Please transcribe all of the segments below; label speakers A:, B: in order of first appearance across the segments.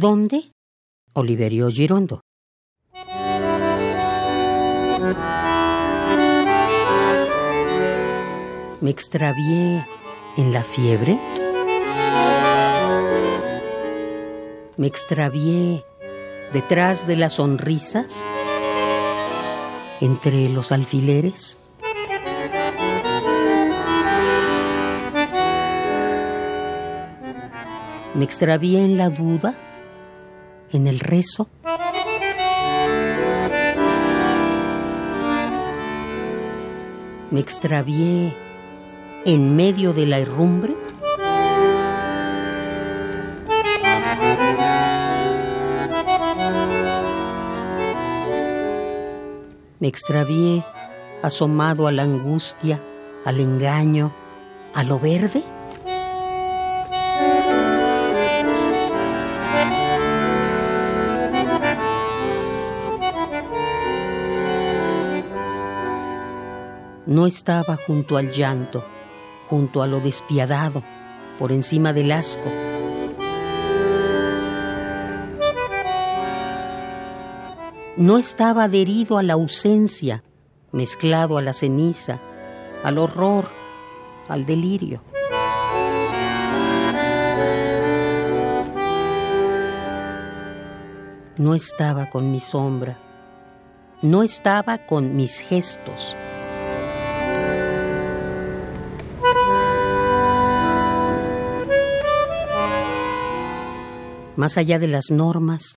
A: ¿Dónde? Oliverio Girondo. ¿Me extravié en la fiebre? ¿Me extravié detrás de las sonrisas? ¿Entre los alfileres? ¿Me extravié en la duda? ¿En el rezo? ¿Me extravié en medio de la herrumbre? Me extravié asomado a la angustia, al engaño, a lo verde. No estaba junto al llanto, junto a lo despiadado, por encima del asco. No estaba adherido a la ausencia, mezclado a la ceniza, al horror, al delirio. No estaba con mi sombra, no estaba con mis gestos. Más allá de las normas,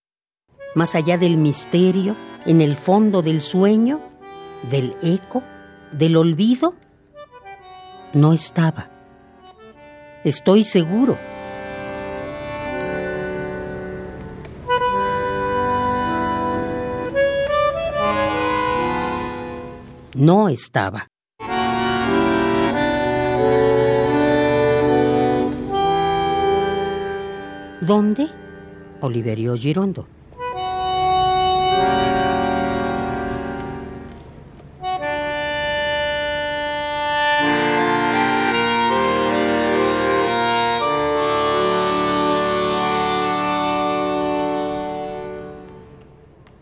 A: más allá del misterio, en el fondo del sueño, del eco, del olvido, no estaba. Estoy seguro. No estaba. ¿Dónde? Oliverio Girondo.